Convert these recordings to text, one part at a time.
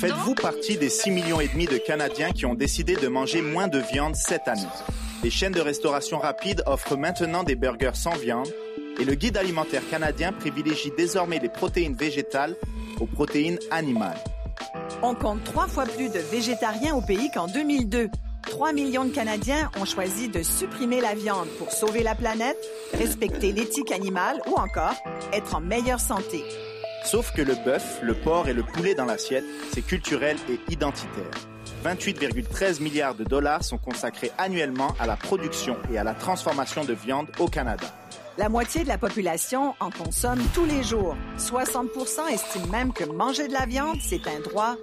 Faites-vous partie des 6 millions et demi de Canadiens qui ont décidé de manger moins de viande cette année? Les chaînes de restauration rapide offrent maintenant des burgers sans viande et le guide alimentaire canadien privilégie désormais les protéines végétales aux protéines animales. On compte trois fois plus de végétariens au pays qu'en 2002. 3 millions de Canadiens ont choisi de supprimer la viande pour sauver la planète, respecter l'éthique animale ou encore être en meilleure santé. Sauf que le bœuf, le porc et le poulet dans l'assiette, c'est culturel et identitaire. 28,13 milliards de dollars sont consacrés annuellement à la production et à la transformation de viande au Canada. La moitié de la population en consomme tous les jours. 60 estiment même que manger de la viande, c'est un droit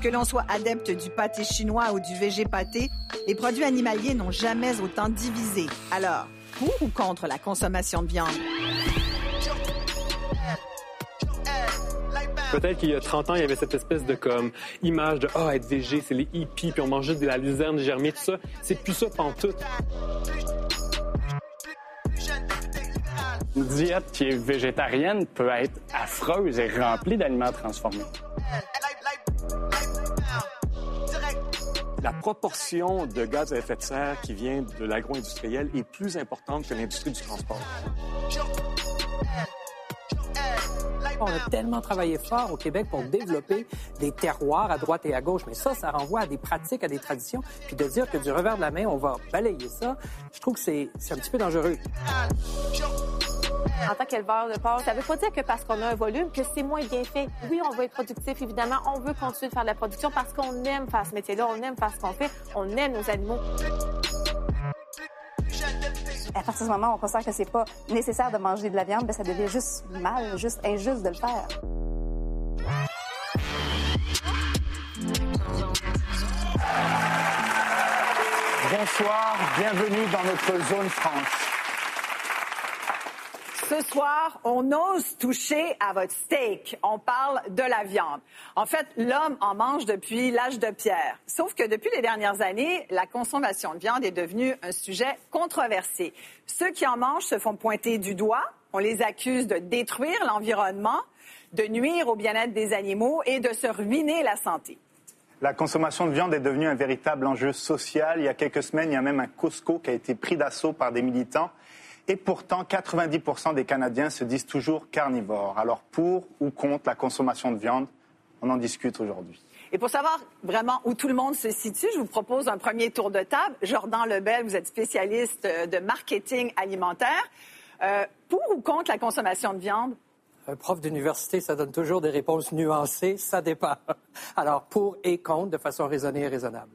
Que l'on soit adepte du pâté chinois ou du végé pâté, les produits animaliers n'ont jamais autant divisé. Alors, pour ou contre la consommation de viande? Peut-être qu'il y a 30 ans, il y avait cette espèce de comme image de ah être végé, c'est les hippies, puis on mange juste de la luzerne germée, tout ça. C'est plus ça tout. Une diète qui est végétarienne peut être affreuse et remplie d'aliments transformés. La proportion de gaz à effet de serre qui vient de l'agro-industriel est plus importante que l'industrie du transport. On a tellement travaillé fort au Québec pour développer des terroirs à droite et à gauche, mais ça, ça renvoie à des pratiques, à des traditions. Puis de dire que du revers de la main, on va balayer ça, je trouve que c'est un petit peu dangereux. En tant qu'éleveur de porc, ça ne veut pas dire que parce qu'on a un volume, que c'est moins bien fait. Oui, on veut être productif, évidemment. On veut continuer de faire de la production parce qu'on aime faire ce métier-là, on aime faire ce qu'on fait, on aime nos animaux à partir du moment où on considère que c'est pas nécessaire de manger de la viande, ben, ça devient juste mal, juste injuste de le faire. Bonsoir, bienvenue dans notre zone franche. Ce soir, on ose toucher à votre steak. On parle de la viande. En fait, l'homme en mange depuis l'âge de pierre. Sauf que depuis les dernières années, la consommation de viande est devenue un sujet controversé. Ceux qui en mangent se font pointer du doigt. On les accuse de détruire l'environnement, de nuire au bien-être des animaux et de se ruiner la santé. La consommation de viande est devenue un véritable enjeu social. Il y a quelques semaines, il y a même un Costco qui a été pris d'assaut par des militants et pourtant, 90% des Canadiens se disent toujours carnivores. Alors, pour ou contre la consommation de viande, on en discute aujourd'hui. Et pour savoir vraiment où tout le monde se situe, je vous propose un premier tour de table. Jordan Lebel, vous êtes spécialiste euh, de marketing alimentaire. Euh, pour ou contre la consommation de viande? Un prof d'université, ça donne toujours des réponses nuancées, ça dépend. Alors, pour et contre, de façon raisonnée et raisonnable.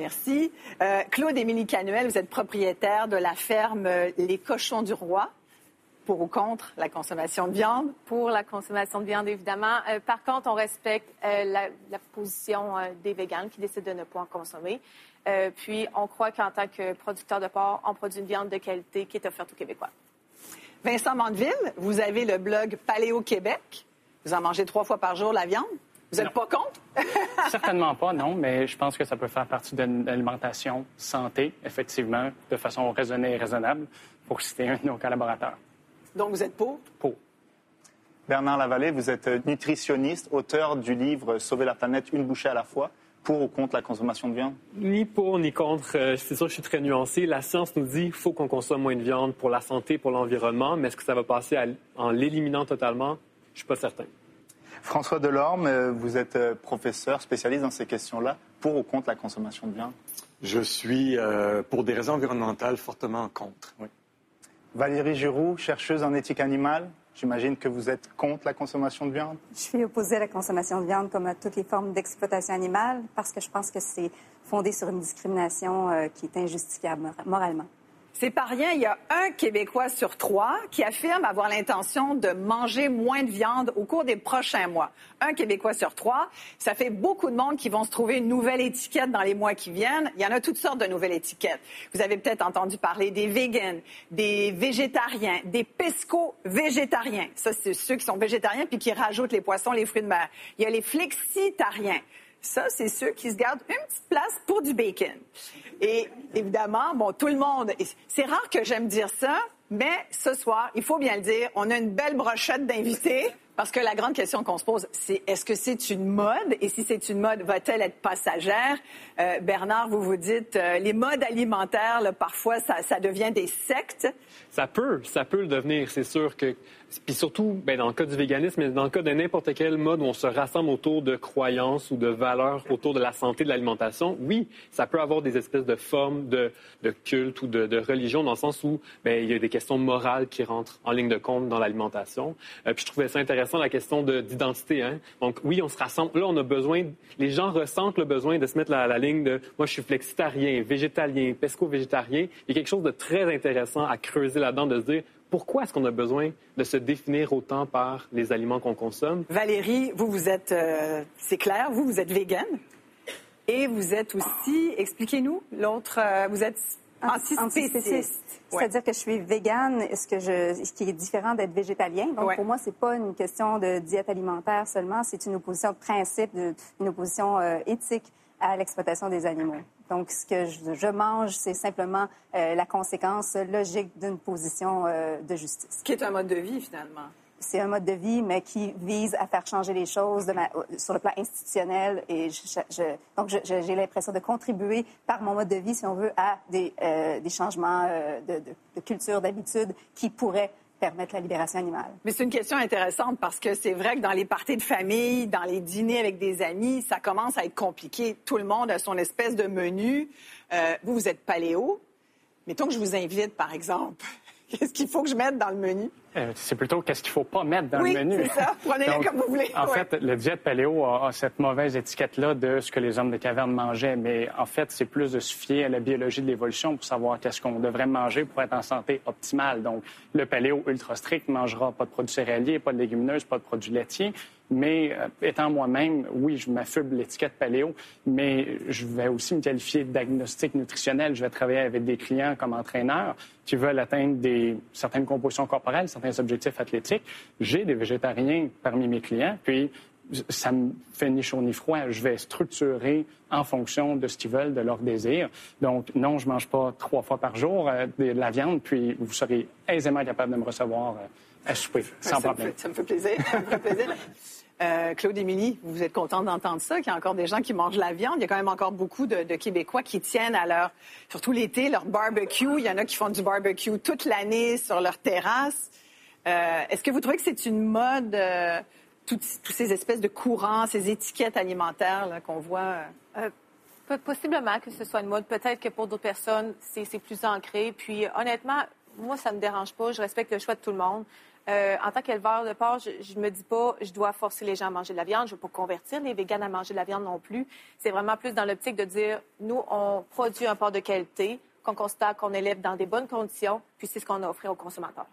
Merci. Euh, Claude Émilie Canuel, vous êtes propriétaire de la ferme euh, Les Cochons du Roi. Pour ou contre la consommation de viande? Pour la consommation de viande, évidemment. Euh, par contre, on respecte la, position des véganes qui décident de ne pas en consommer. puis, on croit qu'en tant que producteur de porc, on produit une viande de qualité qui est offerte aux Québécois. Vincent Mandeville, vous avez le blog Paléo Québec. Vous en mangez trois fois par jour la viande? Vous n'êtes pas contre? Certainement pas, non, mais je pense que ça peut faire partie d'une alimentation santé, effectivement, de façon raisonnée et raisonnable, pour citer un de nos collaborateurs. Donc, vous êtes pour? Pour. Bernard Lavallée, vous êtes nutritionniste, auteur du livre Sauver la planète, une bouchée à la fois. Pour ou contre la consommation de viande? Ni pour ni contre. Euh, c'est sûr, je suis très nuancé. La science nous dit qu'il faut qu'on consomme moins de viande pour la santé, pour l'environnement, mais est-ce que ça va passer en l'éliminant totalement? Je ne suis pas certain. François Delorme, euh, vous êtes euh, professeur spécialiste dans ces questions-là. Pour ou contre la consommation de viande? Je suis, euh, pour des raisons environnementales, fortement contre. Valérie Giroux, chercheuse en éthique animale. J'imagine que vous êtes contre la consommation de viande? Je suis opposée à la consommation de viande comme à toutes les formes d'exploitation animale parce que je pense que c'est fondé sur une discrimination qui est injustifiable moralement. C'est pas rien, il y a un Québécois sur trois qui affirme avoir l'intention de manger moins de viande au cours des prochains mois. Un Québécois sur trois. Ça fait beaucoup de monde qui vont se trouver une nouvelle étiquette dans les mois qui viennent. Il y en a toutes sortes de nouvelles étiquettes. Vous avez peut-être entendu parler des vegans, des végétariens, des pesco-végétariens. Ça, c'est ceux qui sont végétariens puis qui rajoutent les poissons, les fruits de mer. Il y a les flexitariens. Ça, c'est ceux qui se gardent une petite place pour du bacon. Et évidemment, bon, tout le monde, c'est rare que j'aime dire ça, Mais ce soir, il faut bien le dire, on a une belle brochette d'invités. Parce que la grande question qu'on se pose, c'est est-ce que c'est une mode? Et si c'est une mode, va-t-elle être passagère? Euh, Bernard, vous vous dites, euh, les modes alimentaires, parfois, ça devient des sectes. Ça peut, ça peut le devenir. C'est sûr que puis surtout, ben, dans le cas du véganisme, mais dans le cas de n'importe quel mode où on se rassemble autour de croyances ou de valeurs autour de la santé de l'alimentation, oui, ça peut avoir des espèces de formes de, de culte ou de, de, religion dans le sens où ben, il y a des questions morales qui rentrent en ligne de compte dans l'alimentation. Euh, puis je trouvais ça intéressant la question d'identité. Hein? Donc oui, on se rassemble. Là, on a besoin. Les gens ressentent le besoin de se mettre la, la ligne de moi, je suis flexitarien, végétalien, pesco-végétarien. Il y a quelque chose de très intéressant à creuser là-dedans, de se dire pourquoi est-ce qu'on a besoin de se définir autant par les aliments qu'on consomme? Valérie, vous, vous êtes, euh, c'est clair, vous, vous êtes végane. Et vous êtes aussi, expliquez-nous, l'autre, euh, vous êtes antispéciste. C'est-à-dire que je suis végane, ce, que je, ce qui est différent d'être végétalien? Donc, pour moi, c'est pas une question de diète alimentaire seulement, c'est une opposition de principe, une opposition euh, éthique à l'exploitation des animaux. Donc, ce que je, mange, c'est simplement euh, la conséquence logique d'une position euh, de justice. Qui est un mode de vie, finalement. C'est un mode de vie, mais qui vise à faire changer les choses de sur le plan institutionnel. Et je, donc, j'ai l'impression de contribuer par mon mode de vie, si on veut, à des, euh, des changements de, de, de culture, d'habitude qui pourraient permettre la libération animale. Mais c'est une question intéressante parce que c'est vrai que dans les parties de famille, dans les dîners avec des amis, ça commence à être compliqué. Tout le monde a son espèce de menu. Euh, vous, vous êtes paléo. Mettons que je vous invite, par exemple. Qu'est-ce qu'il faut que je mette dans le menu? Euh, c'est plutôt qu'est-ce qu'il ne faut pas mettre dans le menu. c'est ça. Prenez-le comme vous voulez. En fait, le diète paléo a, cette mauvaise étiquette-là de ce que les hommes de caverne mangeaient. Mais en fait, c'est plus de se fier à la biologie de l'évolution pour savoir qu'est-ce qu'on devrait manger pour être en santé optimale. Donc, le paléo ultra strict ne mangera pas de produits céréaliers, pas de légumineuses, pas de produits laitiers. Mais euh, étant moi-même, oui, je m'affuble l'étiquette paléo, mais je vais aussi me qualifier de diagnostic nutritionnel. Je vais travailler avec des clients comme entraîneur qui veulent atteindre des, certaines compositions corporelles, certains objectifs athlétiques. J'ai des végétariens parmi mes clients, puis ça me fait ni chaud ni froid. Je vais structurer en fonction de ce qu'ils veulent, de leur désir. Donc, non, je mange pas trois fois par jour euh, de la viande, puis vous serez aisément capable de me recevoir euh, à souper, sans ça problème. Me fait, ça me fait plaisir. ça me fait plaisir. Euh, Claude Émilie, vous êtes content d'entendre ça, qu'il y a encore des gens qui mangent la viande. Il y a quand même encore beaucoup de, Québécois qui tiennent à leur, surtout l'été, leur barbecue. Il y en a qui font du barbecue toute l'année sur leur terrasse. Euh, est-ce que vous trouvez que c'est une mode, euh, toutes, ces espèces de courants, ces étiquettes alimentaires qu'on voit? possiblement que ce soit une mode. Peut-être que pour d'autres personnes, c'est plus ancré. Puis honnêtement, moi, ça ne me dérange pas. Je respecte le choix de tout le monde. Euh, en tant qu'éleveur de porc, je ne me dis pas je dois forcer les gens à manger de la viande. Je ne veux pas convertir les véganes à manger de la viande non plus. C'est vraiment plus dans l'optique de dire nous, on produit un porc de qualité qu'on constate qu'on élève dans des bonnes conditions, puis c'est ce qu'on a offert aux consommateurs.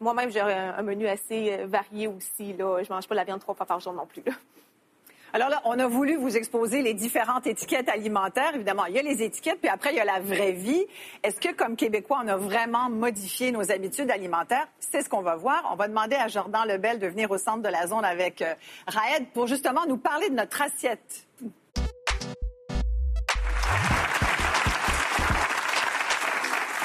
Moi-même, j'ai un, menu assez euh, varié aussi. Là. Je ne mange pas de la viande trois fois par jour non plus. Alors là, on a voulu vous exposer les différentes étiquettes alimentaires. Évidemment, il y a les étiquettes, puis après, il y a la vraie vie. Est-ce que, comme Québécois, on a vraiment modifié nos habitudes alimentaires? C'est ce qu'on va voir. On va demander à Jordan Lebel de venir au centre de la zone avec euh, Raed pour justement nous parler de notre assiette.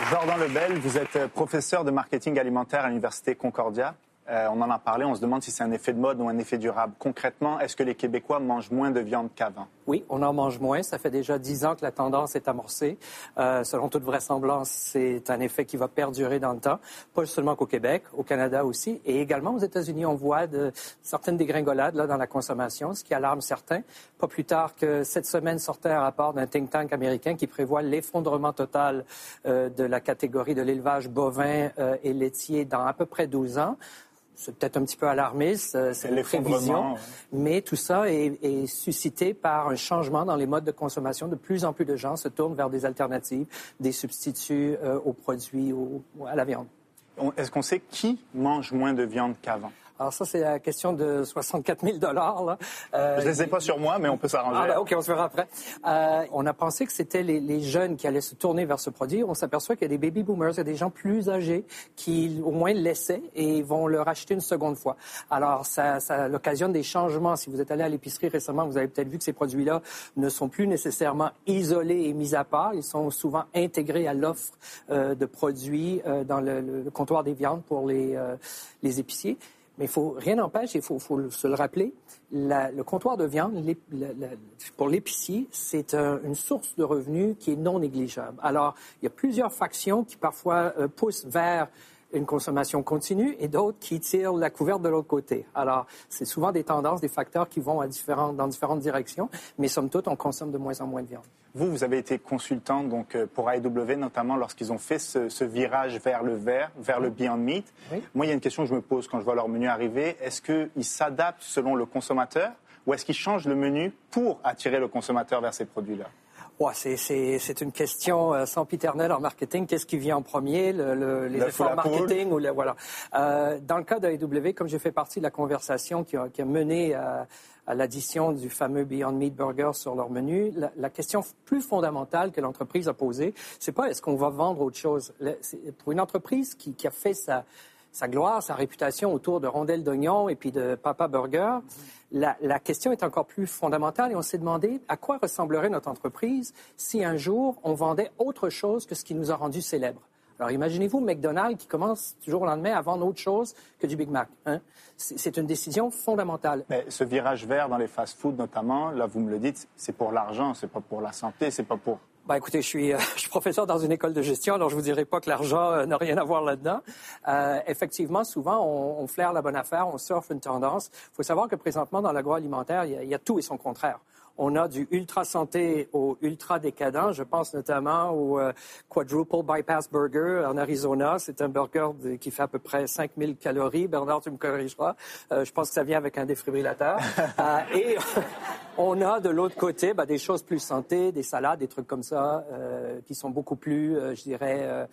Jordan Lebel, vous êtes professeur de marketing alimentaire à l'Université Concordia. Euh, on en a parlé, on se demande si c'est un effet de mode ou un effet durable. Concrètement, est-ce que les Québécois mangent moins de viande qu'avant? Oui, on en mange moins. Ça fait déjà dix ans que la tendance est amorcée. Euh, selon toute vraisemblance, c'est un effet qui va perdurer dans le temps, pas seulement qu'au Québec, au Canada aussi, et également aux États-Unis. On voit certaines dégringolades là, dans la consommation, ce qui alarme certains. Pas plus tard que cette semaine sortait un rapport d'un think tank américain qui prévoit l'effondrement total euh, de la catégorie de l'élevage bovin et laitier dans à peu près 12 ans c'est peut-être un petit peu alarmiste, c'est une prévision, mais tout ça est, suscité par un changement dans les modes de consommation. De plus en plus de gens se tournent vers des alternatives, des substituts euh, aux produits, à la viande. Est-ce qu'on sait qui mange moins de viande qu'avant? Alors ça, c'est la question de 64 000 dollars. Euh, je ne les ai pas sur moi, mais on peut s'arranger. Ah, ben, OK, on se verra après. Euh, on a pensé que c'était les, jeunes qui allaient se tourner vers ce produit. On s'aperçoit qu'il y a des baby boomers, il y a des gens plus âgés qui, au moins, le laissaient et vont le racheter une seconde fois. Alors, ça, ça l'occasionne des changements. Si vous êtes allé à l'épicerie récemment, vous avez peut-être vu que ces produits-là ne sont plus nécessairement isolés et mis à part. Ils sont souvent intégrés à l'offre euh, de produits euh, dans le, le, comptoir des viandes pour les, euh, les épiciers. Mais faut rien n'empêche, il faut, se le rappeler, le comptoir de viande, pour l'épicier, c'est une source de revenus qui est non négligeable. Alors, il y a plusieurs factions qui parfois euh, poussent vers une consommation continue et d'autres qui tirent la couverte de l'autre côté. Alors, c'est souvent des tendances, des facteurs qui vont à dans différentes directions, mais somme toute, on consomme de moins en moins de viande. Vous, vous avez été consultant donc, euh, pour AEW, notamment lorsqu'ils ont fait ce, virage vers le vert, vers le Beyond Meat. Moi, il y a une question que je me pose quand je vois leur menu arriver. Est-ce qu'ils s'adaptent selon le consommateur ou est-ce qu'ils changent le menu pour attirer le consommateur vers ces produits-là? C'est une question euh, sans piternelle en marketing. Qu'est-ce qui vient en premier, les efforts marketing ou voilà. Euh, dans le cas d'AEW, comme j'ai fait partie de la conversation qui a, mené à, l'addition du fameux Beyond Meat Burger sur leur menu, la, question plus fondamentale que l'entreprise a posée, c'est pas est-ce qu'on va vendre autre chose? pour une entreprise qui, a fait sa, gloire, sa réputation autour de rondelles d'oignon et puis de Papa Burger la, question est encore plus fondamentale et on s'est demandé à quoi ressemblerait notre entreprise si un jour on vendait autre chose que ce qui nous a rendus célèbres. Alors imaginez-vous McDonald's qui commence toujours au lendemain à vendre autre chose que du Big Mac. Hein? C'est une décision fondamentale. Mais ce virage vert dans les fast-foods notamment, là vous me le dites, c'est pour l'argent, c'est pas pour la santé, c'est pas pour bah, écoutez, je suis, euh, je suis professeur dans une école de gestion, alors je vous dirai pas que l'argent euh, n'a rien à voir là-dedans. Euh, effectivement, souvent, on, on, flaire la bonne affaire, on surfe une tendance. Il faut savoir que présentement, dans l'agroalimentaire, il, il y, a tout et son contraire. On a du ultra santé au ultra décadent. Je pense notamment au euh, Quadruple Bypass Burger en Arizona. C'est un burger qui fait à peu près 5000 calories. Bernard, tu me corrigeras. Euh, je pense que ça vient avec un défibrillateur. Euh, et on a de l'autre côté bah, des choses plus santé, des salades, des trucs comme ça, qui sont beaucoup plus, je dirais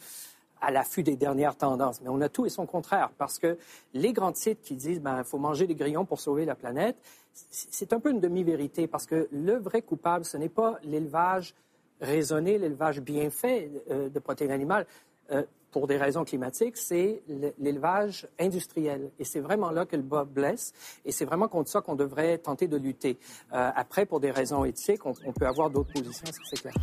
à l'affût des dernières tendances. Mais on a tout et son contraire, parce que les grands sites qui disent ben faut manger des grillons pour sauver la planète, c'est un peu une demi-vérité, parce que le vrai coupable, ce n'est pas l'élevage raisonné, l'élevage bien fait euh, de protéines animales. Euh, pour des raisons climatiques, c'est l'élevage industriel. Et c'est vraiment là que le bas blesse. Et c'est vraiment contre ça qu'on devrait tenter de lutter. Euh, après, pour des raisons éthiques, on, on peut avoir d'autres positions, c'est clair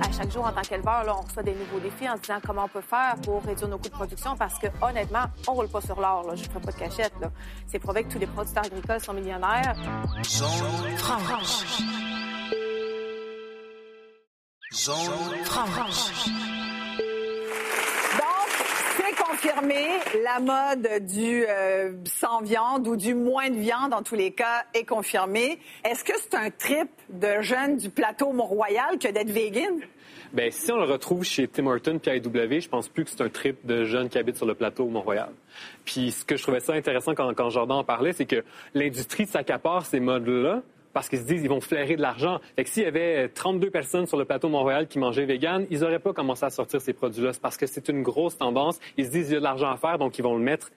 à chaque jour en tant qu'éleveur, on reçoit des nouveaux défis en se disant comment on peut faire pour réduire nos coûts de production parce que honnêtement, on roule pas sur l'or. Je ne ferai pas de cachette. C'est prouvé que tous les producteurs agricoles sont millionnaires. Zone franche. Zone franche. Confirmé, la mode du euh, sans viande ou du moins de viande, en tous les cas, est confirmée. Est-ce que c'est un trip de jeunes du plateau Mont-Royal que d'être vegan? Bien, si on le retrouve chez Tim Horton puis IW, je pense plus que c'est un trip de jeunes qui habitent sur le plateau Mont-Royal. Puis ce que je trouvais ça intéressant quand Jordan en parlait, c'est que l'industrie s'accapare ces modes-là, parce qu'ils se disent qu'ils vont flairer de l'argent. Fait que s'il y avait 32 personnes sur le plateau Montréal qui mangeaient vegan, ils n'auraient pas commencé à sortir ces produits-là. C'est parce que c'est une grosse tendance. Ils se disent qu'il y a de l'argent à faire, donc ils vont le mettre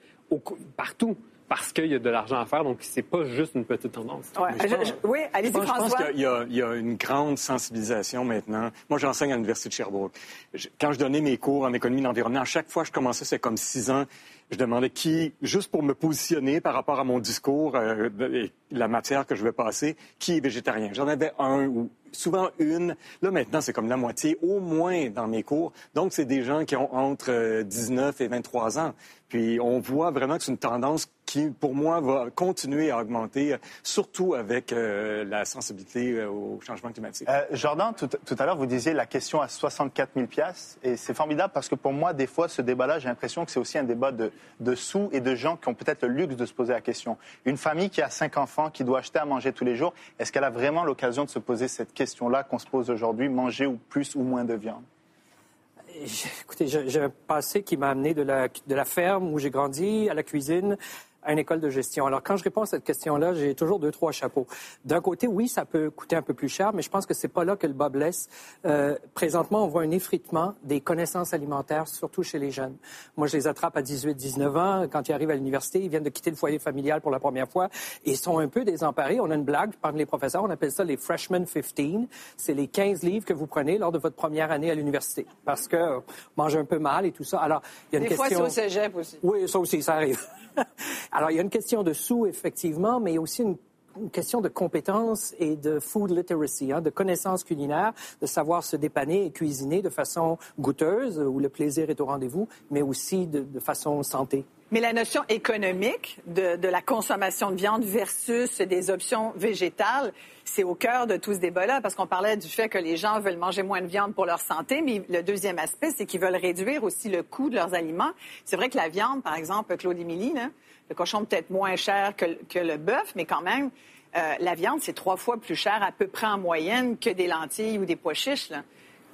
partout parce qu'il y a de l'argent à faire. Donc, c'est pas juste une petite tendance. oui, allez-y, François. Je pense qu'il y, a une grande sensibilisation maintenant. Moi, j'enseigne à l'Université de Sherbrooke. quand je donnais mes cours en économie d'environnement, à chaque fois que je commençais, c'est comme six ans, je demandais qui, juste pour me positionner par rapport à mon discours euh, et la matière que je vais passer, qui est végétarien? J'en avais un ou souvent une. Là, maintenant, c'est comme la moitié, au moins dans mes cours. Donc, c'est des gens qui ont entre 19 euh, et 23 ans. Puis, on voit vraiment que c'est une tendance qui, pour moi, va continuer à augmenter, surtout avec euh, la sensibilité euh, au changement climatique. Jordan, tout, à l'heure, vous disiez la question à 64 000 et c'est formidable parce que pour moi, des fois, ce débat-là, j'ai l'impression que c'est aussi un débat de, de sous et de gens qui ont peut-être le luxe de se poser la question. Une famille qui a cinq enfants, qui doit acheter à manger tous les jours, est-ce qu'elle a vraiment l'occasion de se poser cette question-là qu'on se pose aujourd'hui, manger ou plus ou moins de viande? Écoutez, j'ai un passé qui m'a amené de la, de la ferme où j'ai grandi à la cuisine, à une école de gestion. Alors, quand je réponds à cette question-là, j'ai toujours deux, trois chapeaux. D'un côté, oui, ça peut coûter un peu plus cher, mais je pense que c'est pas là que le bas blesse. Euh, présentement, on voit un effritement des connaissances alimentaires, surtout chez les jeunes. Moi, je les attrape à 18, 19 ans. Quand ils arrivent à l'université, ils viennent de quitter le foyer familial pour la première fois et sont un peu désemparés. On a une blague parmi les professeurs, on appelle ça les freshman 15. C'est les 15 livres que vous prenez lors de votre première année à l'université parce que euh, mange un peu mal et tout ça. Alors, il y a une Des question... fois, c'est au cégep aussi. Oui, ça aussi, ça arrive. Alors, il y a une question de sous, effectivement, mais aussi une question de compétences et de food literacy, hein, de connaissances culinaires, de savoir se dépanner et cuisiner de façon goûteuse, où le plaisir est au rendez-vous, mais aussi de, façon santé. Mais la notion économique de, de, la consommation de viande versus des options végétales, c'est au cœur de tout ce débat-là, parce qu'on parlait du fait que les gens veulent manger moins de viande pour leur santé, mais le deuxième aspect, c'est qu'ils veulent réduire aussi le coût de leurs aliments. C'est vrai que la viande, par exemple, Claude Émilie, le cochon peut-être moins cher que, que le bœuf, mais quand même, euh, la viande, c'est trois fois plus cher à peu près en moyenne que des lentilles ou des pois chiches. Là.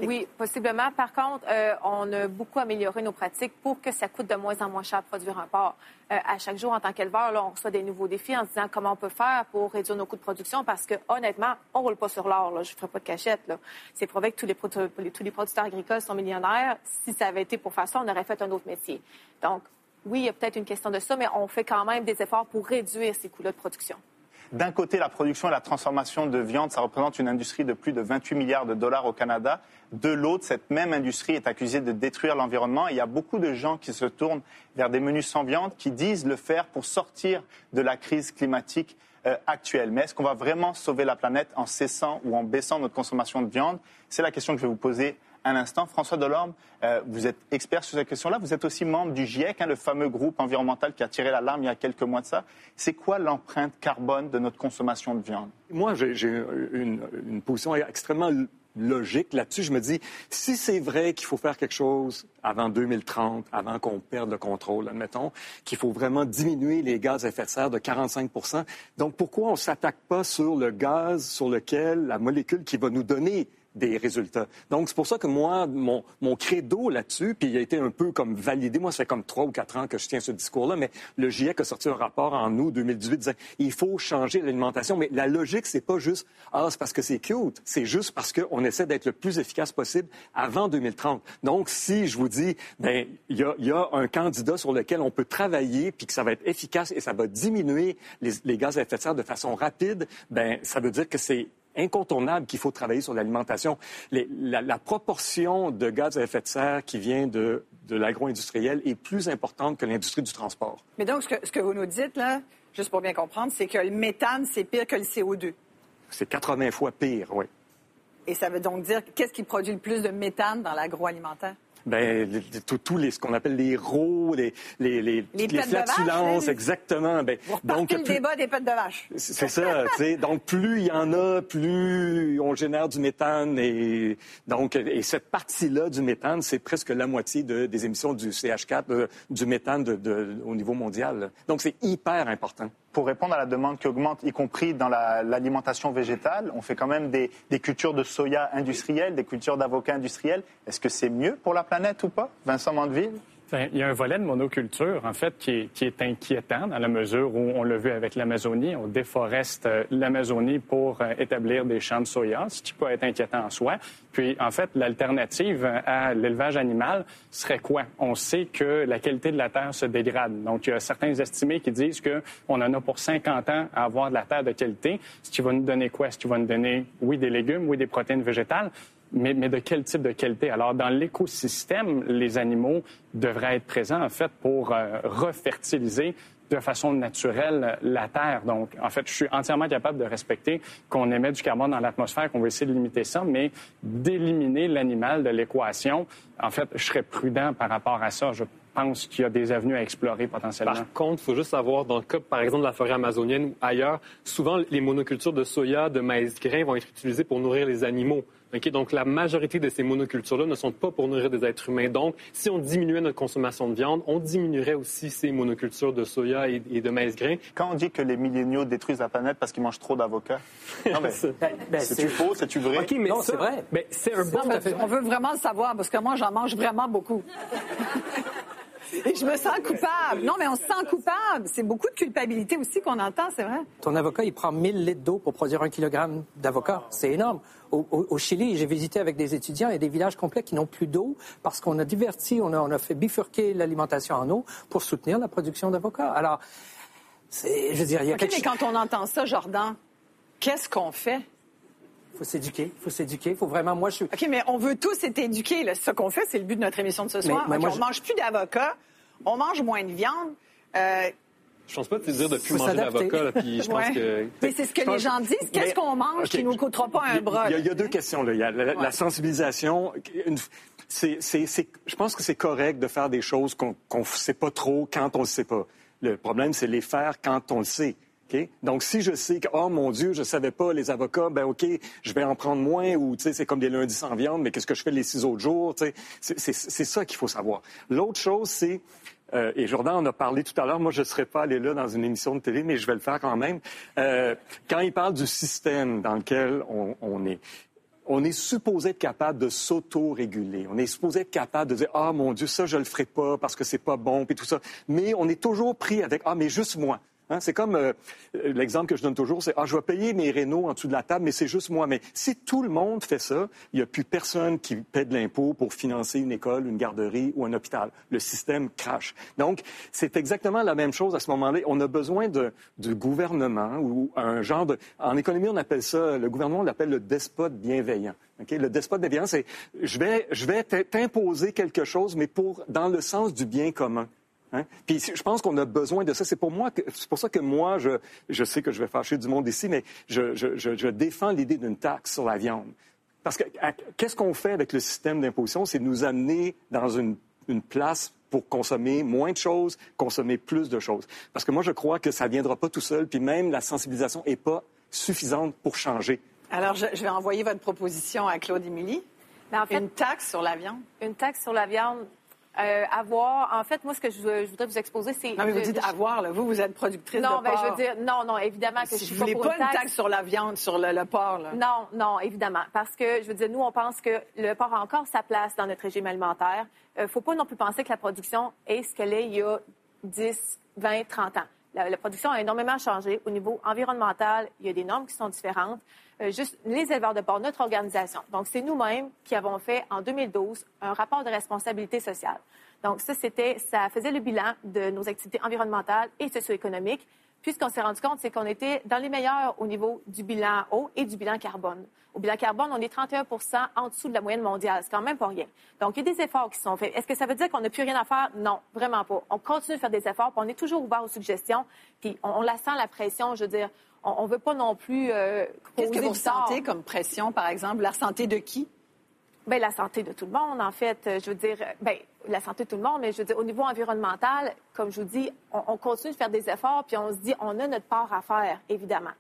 Oui, possiblement. Par contre, euh, on a beaucoup amélioré nos pratiques pour que ça coûte de moins en moins cher de produire un porc. Euh, à chaque jour, en tant qu'éleveur, on reçoit des nouveaux défis en se disant comment on peut faire pour réduire nos coûts de production parce que, honnêtement, on roule pas sur l'or. Je ne ferai pas de cachette. C'est prouvé que tous les, tous les producteurs agricoles sont millionnaires. Si ça avait été pour faire ça, on aurait fait un autre métier. Donc, oui, il y a peut-être une question de ça, mais on fait quand même des efforts pour réduire ces coûts-là de production. D'un côté, la production et la transformation de viande, ça représente une industrie de plus de 28 milliards de dollars au Canada. De l'autre, cette même industrie est accusée de détruire l'environnement. il y a beaucoup de gens qui se tournent vers des menus sans viande, qui disent le faire pour sortir de la crise climatique euh, actuelle. Mais est-ce qu'on va vraiment sauver la planète en cessant ou en baissant notre consommation de viande? C'est la question que je vais vous poser un instant. François Delorme, euh, vous êtes expert sur cette question-là. Vous êtes aussi membre du GIEC, hein, le fameux groupe environnemental qui a tiré l'alarme il y a quelques mois de ça. C'est quoi l'empreinte carbone de notre consommation de viande? Moi, j'ai une, position extrêmement logique là-dessus. Je me dis, si c'est vrai qu'il faut faire quelque chose avant 2030, avant qu'on perde le contrôle, admettons, qu'il faut vraiment diminuer les gaz à effet de serre de 45 donc pourquoi on s'attaque pas sur le gaz sur lequel la molécule qui va nous donner des résultats. Donc, c'est pour ça que moi, mon, mon credo là-dessus, puis il a été un peu comme validé. Moi, ça fait comme trois ou quatre ans que je tiens ce discours-là, mais le GIEC a sorti un rapport en août 2018 disant il faut changer l'alimentation. Mais la logique, c'est pas juste ah, c'est parce que c'est cute. C'est juste parce qu'on essaie d'être le plus efficace possible avant 2030. Donc, si je vous dis, ben, il y a, un candidat sur lequel on peut travailler, puis que ça va être efficace et ça va diminuer les, les gaz à effet de serre de façon rapide, ben, ça veut dire que c'est incontournable qu'il faut travailler sur l'alimentation. La, proportion de gaz à effet de serre qui vient de, l'agro-industriel est plus importante que l'industrie du transport. Mais donc, ce que, ce que vous nous dites, là, juste pour bien comprendre, c'est que le méthane, c'est pire que le CO2. C'est 80 fois pire, oui. Et ça veut donc dire, qu'est-ce qui produit le plus de méthane dans l'agroalimentaire? Ben, tous les, ce qu'on appelle les rots, les, les, les, les, les flatulences, exactement. Ben, donc, le débat des pêtes de vache. C'est ça, tu sais. Donc, plus il y en a, plus on génère du méthane. Et, donc, et cette partie-là du méthane, c'est presque la moitié de, des émissions du CH4, euh, du méthane de, de, au niveau mondial. Donc, c'est hyper important pour répondre à la demande qui augmente, y compris dans l'alimentation végétale. On fait quand même des, cultures de soya industrielles, des cultures d'avocats industriels. Est-ce que c'est mieux pour la planète ou pas? Vincent Mandeville? Il y a un volet de monoculture, en fait, qui est, qui est inquiétant dans la mesure où, on l'a vu avec l'Amazonie, on déforeste euh, l'Amazonie pour euh, établir des champs de soya, ce qui peut être inquiétant en soi. Puis, en fait, l'alternative à l'élevage animal serait quoi? On sait que la qualité de la terre se dégrade. Donc, il y a certains estimés qui disent qu'on en a pour 50 ans à avoir de la terre de qualité, ce qui va nous donner quoi? Ce qui va nous donner, oui, des légumes, oui, des protéines végétales, mais, de quel type de qualité? Alors, dans l'écosystème, les animaux devraient être présents, en fait, pour euh, refertiliser de façon naturelle la Terre. Donc, en fait, je suis entièrement capable de respecter qu'on émet du carbone dans l'atmosphère, qu'on va essayer de limiter ça, mais d'éliminer l'animal de l'équation, en fait, je serais prudent par rapport à ça. Je pense qu'il y a des avenues à explorer potentiellement. Par contre, il faut juste savoir, dans le cas, par exemple, de la forêt amazonienne ou ailleurs, souvent, les monocultures de soya, de maïs grain vont être utilisées pour nourrir les animaux. Donc, la majorité de ces monocultures-là ne sont pas pour nourrir des êtres humains. Donc, si on diminuait notre consommation de viande, on diminuerait aussi ces monocultures de soya et, de maïs grain. Quand on dit que les milléniaux détruisent la planète parce qu'ils mangent trop d'avocats, ben, ben, c'est faux, c'est-tu vrai? OK, mais c'est vrai. Mais c'est un bon... On veut vraiment le savoir parce que moi, j'en mange vraiment beaucoup. Et je me sens coupable. Non, mais on se sent coupable. C'est beaucoup de culpabilité aussi qu'on entend, c'est vrai. Ton avocat, il prend 1000 litres d'eau pour produire un kilogramme d'avocat. C'est énorme. Au, Chili, j'ai visité avec des étudiants et des villages complets qui n'ont plus d'eau parce qu'on a diverti, on a, on a fait bifurquer l'alimentation en eau pour soutenir la production d'avocats. Alors, je veux dire, il y a quelque... mais quand on entend ça, Jordan, qu'est-ce qu'on fait? Il faut s'éduquer, il faut s'éduquer, il faut vraiment, moi je suis... OK, mais on veut tous être éduqués. Ce qu'on fait, c'est le but de notre émission de ce soir. Mais, on mange plus d'avocats, on mange moins de viande. Euh... Je pense pas te dire de plus manger d'avocat, puis je pense que... Mais c'est ce que les gens disent. Qu'est-ce qu'on mange qui qui nous coûtera pas un bras? Il y, a, deux questions. Là. Il y a la, sensibilisation. je pense que c'est correct de faire des choses qu'on ne sait pas trop quand on ne sait pas. Le problème, c'est les faire quand on le sait. Donc, si je sais que, oh mon Dieu, je ne savais pas, les avocats, ben OK, je vais en prendre moins, ou c'est comme des lundis sans viande, mais qu'est-ce que je fais les six autres jours? C'est ça qu'il faut savoir. L'autre chose, c'est, euh, et Jordan en a parlé tout à l'heure, moi je ne serais pas allé là dans une émission de télé, mais je vais le faire quand même. Euh, quand il parle du système dans lequel on, est, on est supposé être capable de s'auto-réguler. On est supposé être capable de dire ah mon Dieu ça je le ferai pas parce que c'est pas bon puis tout ça. Mais on est toujours pris avec ah mais juste moi. Hein, c'est comme euh, l'exemple que je donne toujours, c'est ah je vais payer mes rénaux en dessous de la table, mais c'est juste moi. Mais si tout le monde fait ça, il n'y a plus personne qui paie de l'impôt pour financer une école, une garderie ou un hôpital. Le système crache. Donc c'est exactement la même chose à ce moment-là. On a besoin de, du gouvernement ou un genre de. En économie, on appelle ça le gouvernement, on l'appelle le despote bienveillant. Le despote bienveillant, c'est je vais je vais t'imposer quelque chose, mais pour dans le sens du bien commun. Hein? Puis je pense qu'on a besoin de ça. C'est pour moi, c'est pour ça que moi, je, je, sais que je vais fâcher du monde ici, mais je, je, je défends l'idée d'une taxe sur la viande. Parce que qu'est-ce qu'on fait avec le système d'imposition? C'est nous amener dans une, une place pour consommer moins de choses, consommer plus de choses. Parce que moi, je crois que ça ne viendra pas tout seul, puis même la sensibilisation n'est pas suffisante pour changer. Alors, je, vais envoyer votre proposition à Claude Émilie. En fait, une taxe sur la viande. Une taxe sur la viande, euh, avoir. En fait, moi, ce que je, voudrais vous exposer, c'est. Non, mais vous dites avoir, là. Vous, vous êtes productrice non, de porc. Non, je veux dire, non, non, évidemment que je suis pas, pour pas une taxe. sur la viande, sur le, porc, là. Non, non, évidemment. Parce que, je veux dire, nous, on pense que le porc a encore sa place dans notre régime alimentaire. Il euh, ne faut pas non plus penser que la production est ce qu'elle est il y a 10, 20, 30 ans. La, production a énormément changé. Au niveau environnemental, il y a des normes qui sont différentes. Euh, juste les éleveurs de porc, notre organisation. Donc, c'est nous-mêmes qui avons fait en 2012 un rapport de responsabilité sociale. Donc, ça, c'était, ça faisait le bilan de nos activités environnementales et socio-économiques. Puis, ce qu'on s'est rendu compte, c'est qu'on était dans les meilleurs au niveau du bilan eau et du bilan carbone. Au bilan carbone, on est 31 en dessous de la moyenne mondiale. C'est quand même pas rien. Donc, il y a des efforts qui sont faits. Est-ce que ça veut dire qu'on n'a plus rien à faire? Non, vraiment pas. On continue de faire des efforts, puis on est toujours ouvert aux suggestions. Puis, on, la sent, la pression. Je veux dire, on ne veut pas non plus. Euh, Qu'est-ce que vous ressentez comme pression, par exemple? La santé de qui? Bien, la santé de tout le monde, en fait. Je veux dire, bien, la santé de tout le monde, mais je veux dire, au niveau environnemental, comme je vous dis, on, continue de faire des efforts, puis on se dit, on a notre part à faire, évidemment.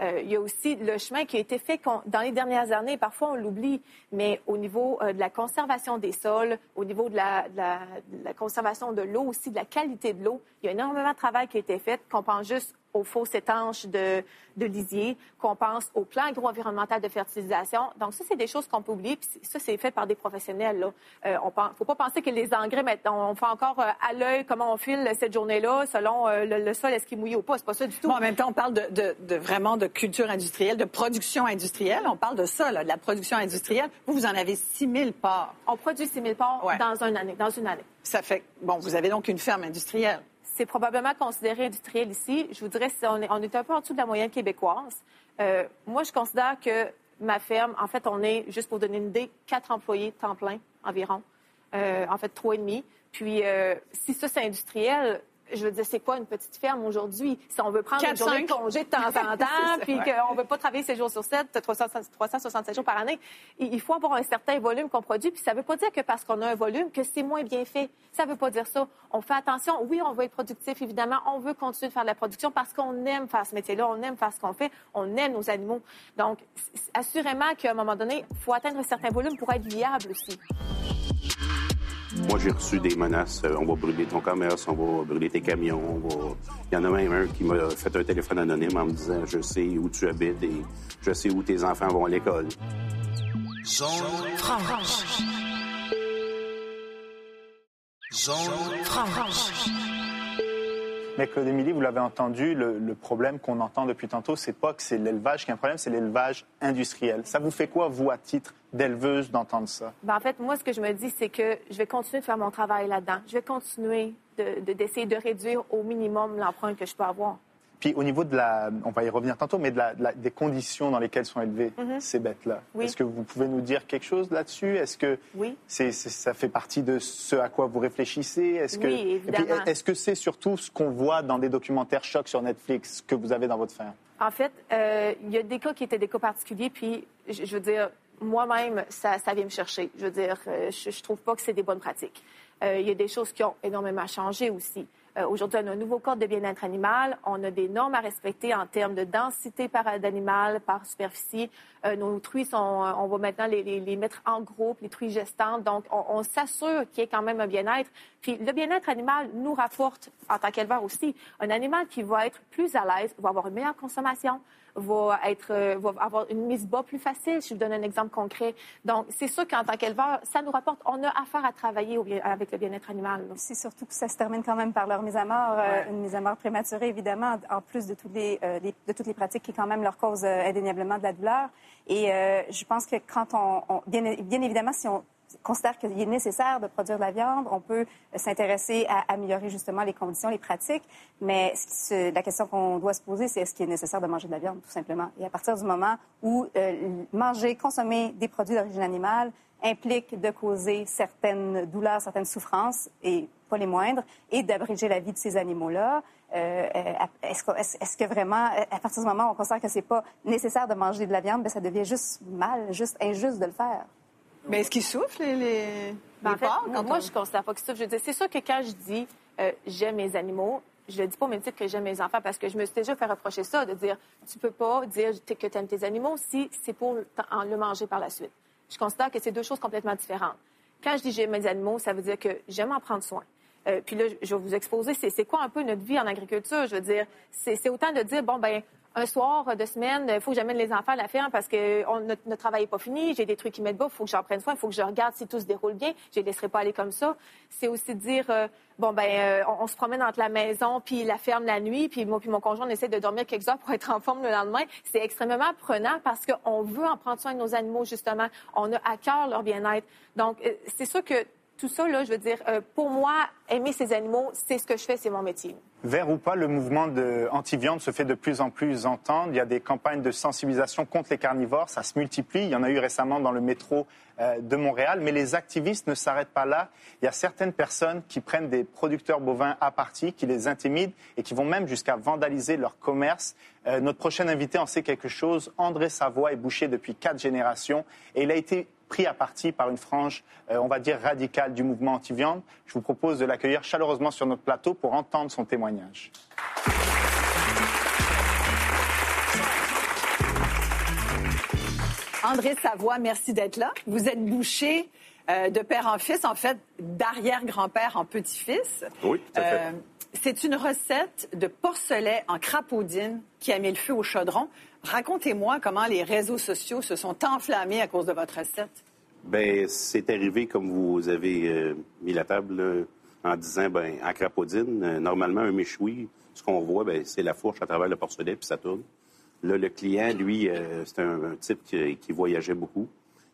Euh, il y a aussi le chemin qui a été fait dans les dernières années. Parfois, on l'oublie, mais au niveau euh, de la conservation des sols, au niveau de la, de la conservation de l'eau aussi, de la qualité de l'eau, il y a énormément de travail qui a été fait, qu'on pense juste aux fausses étanches de, de lisier, qu'on pense au plan agro-environnemental de fertilisation. Donc, ça, c'est des choses qu'on peut oublier. Puis ça, c'est fait par des professionnels. Il ne euh, faut pas penser que les engrais, on fait encore euh, à l'œil comment on file cette journée-là, selon euh, le, sol, est-ce qu'il mouille ou pas. C'est pas ça du tout. en même temps, on parle de, de, vraiment de culture industrielle, de production industrielle. On parle de ça, là, de la production industrielle. Vous, vous en avez 6 000 parts. On produit 6 000 parts dans, année, dans une année. Ça fait... Bon, vous avez donc une ferme industrielle c'est probablement considéré industriel ici. Je vous dirais, on est, un peu en dessous de la moyenne québécoise. Euh, moi, je considère que ma ferme, en fait, on est, juste pour donner une idée, quatre employés temps plein environ. Euh, en fait, trois et demi. Puis, euh, si ça, c'est industriel, je veux dire, c'est quoi une petite ferme aujourd'hui? Si on veut prendre une journée de congé de temps en temps, puis qu'on ne veut pas travailler 7 jours sur 7, 367 jours par année, il faut avoir un certain volume qu'on produit. Puis ça ne veut pas dire que parce qu'on a un volume, que c'est moins bien fait. Ça ne veut pas dire ça. On fait attention. Oui, on veut être productif, évidemment. On veut continuer de faire de la production parce qu'on aime faire ce métier-là. On aime faire ce qu'on fait. On aime nos animaux. Donc, assurément qu'à un moment donné, il faut atteindre un certain volume pour être viable aussi. Moi, j'ai reçu des menaces. Euh, on va brûler ton commerce, on va brûler tes camions. Il y en a même un qui m'a fait un téléphone anonyme en me disant Je sais où tu habites et je sais où tes enfants vont à l'école. Zone France. Mais Claude Émilie, vous l'avez entendu, le, problème qu'on entend depuis tantôt, c'est pas que c'est l'élevage qui est un problème, c'est l'élevage industriel. Ça vous fait quoi, vous, à titre d'éleveuse, d'entendre ça? Ben, en fait, moi, ce que je me dis, c'est que je vais continuer de faire mon travail là-dedans. Je vais continuer d'essayer de, de réduire au minimum l'empreinte que je peux avoir. Puis au niveau de la, on va y revenir tantôt, mais de la, des conditions dans lesquelles sont élevées mhm. ces bêtes-là. Est-ce que vous pouvez nous dire quelque chose là-dessus? Est-ce que oui. ça fait partie de ce à quoi vous réfléchissez? Est-ce que, oui, est-ce que c'est surtout ce qu'on voit dans des documentaires chocs sur Netflix que vous avez dans votre ferme En fait, euh, il y a des cas qui étaient des cas particuliers, puis je, veux dire, moi-même, ça, ça, vient me chercher. Je veux dire, euh, je, je trouve pas que c'est des bonnes pratiques. Euh, il y a des choses qui ont énormément changé aussi. Euh, aujourd'hui, on a un nouveau code de bien-être animal. On a des normes à respecter en termes de densité par d'animal, par superficie. Euh, nos truies sont, on va maintenant les, mettre en groupe, les truies gestantes. Donc, on, s'assure qu'il y ait quand même un bien-être. Puis, le bien-être animal nous rapporte, en tant qu'éleveur aussi, un animal qui va être plus à l'aise, va avoir une meilleure consommation, va, être, euh, va avoir une mise bas plus facile. Je vous donne un exemple concret. Donc, c'est sûr qu'en tant qu'éleveur, ça nous rapporte, on a affaire à travailler avec le bien-être animal. C'est surtout que ça se termine quand même par leur mise à mort, euh, une mise à mort prématurée, évidemment, en plus de, toutes les, euh, de toutes les pratiques qui, quand même, leur causent indéniablement de la douleur. Et je pense que quand on, bien, bien évidemment, si on considère qu'il est nécessaire de produire de la viande, on peut s'intéresser à améliorer justement les conditions, les pratiques. Mais la question qu'on doit se poser, c'est est-ce qu'il est nécessaire de manger de la viande, tout simplement? Et à partir du moment où euh, manger, consommer des produits d'origine animale implique de causer certaines douleurs, certaines souffrances, et pas les moindres, et d'abréger la vie de ces animaux-là, euh, est-ce que, est que, vraiment, à partir du moment où on considère que c'est pas nécessaire de manger de la viande, bien, ça devient juste mal, juste injuste de le faire? Mais est-ce qu'ils souffrent, les, les, ben, moi, je ne considère pas qu'ils souffrent. Je dis, c'est sûr que quand je dis euh, j'aime mes animaux, je ne dis pas au même titre que j'aime mes enfants parce que je me suis déjà fait reprocher ça, de dire tu peux pas dire que tu aimes tes animaux si c'est pour le manger par la suite. Je considère que c'est deux choses complètement différentes. Quand je dis j'aime mes animaux, ça veut dire que j'aime en prendre soin. Euh, puis là, je vais vous exposer, c'est quoi un peu notre vie en agriculture? Je veux dire, c'est autant de dire, bon, ben un soir de semaine, il faut que j'amène les enfants à la ferme parce que notre, travail n'est pas fini, j'ai des trucs qui mettent bas, il faut que j'en prenne soin, il faut que je regarde si tout se déroule bien, je les laisserai pas aller comme ça. C'est aussi dire, euh, bon, ben, euh, on, se promène entre la maison puis la ferme la nuit, puis moi puis mon conjoint, on essaie de dormir quelques heures pour être en forme le lendemain. C'est extrêmement prenant parce qu'on veut en prendre soin de nos animaux, justement. On a à cœur leur bien-être. Donc, euh, c'est sûr que tout ça, là, je veux dire, pour moi, aimer ces animaux, c'est ce que je fais, c'est mon métier. Vert ou pas, le mouvement anti-viande se fait de plus en plus entendre. Il y a des campagnes de sensibilisation contre les carnivores, ça se multiplie. Il y en a eu récemment dans le métro euh, de Montréal. Mais les activistes ne s'arrêtent pas là. Il y a certaines personnes qui prennent des producteurs bovins à partie, qui les intimident et qui vont même jusqu'à vandaliser leur commerce. Euh, notre prochain invité en sait quelque chose. André Savoie est boucher depuis quatre générations et il a été pris à partie par une frange, euh, on va dire, radicale du mouvement anti-viande. Je vous propose de l'accueillir chaleureusement sur notre plateau pour entendre son témoignage. André Savoie, merci d'être là. Vous êtes boucher euh, de père en fils, en fait, d'arrière-grand-père en petit-fils. Oui, tout à fait. Euh, c'est une recette de porcelet en crapaudine qui a mis le feu au chaudron. Racontez-moi comment les réseaux sociaux se sont enflammés à cause de votre recette. Bien, c'est arrivé comme vous avez euh, mis la table en disant, ben, en crapaudine, euh, normalement, un méchoui, ce qu'on voit, ben, c'est la fourche à travers le porcelet, puis ça tourne. Là, le client, lui, euh, c'est un, type qui, voyageait beaucoup.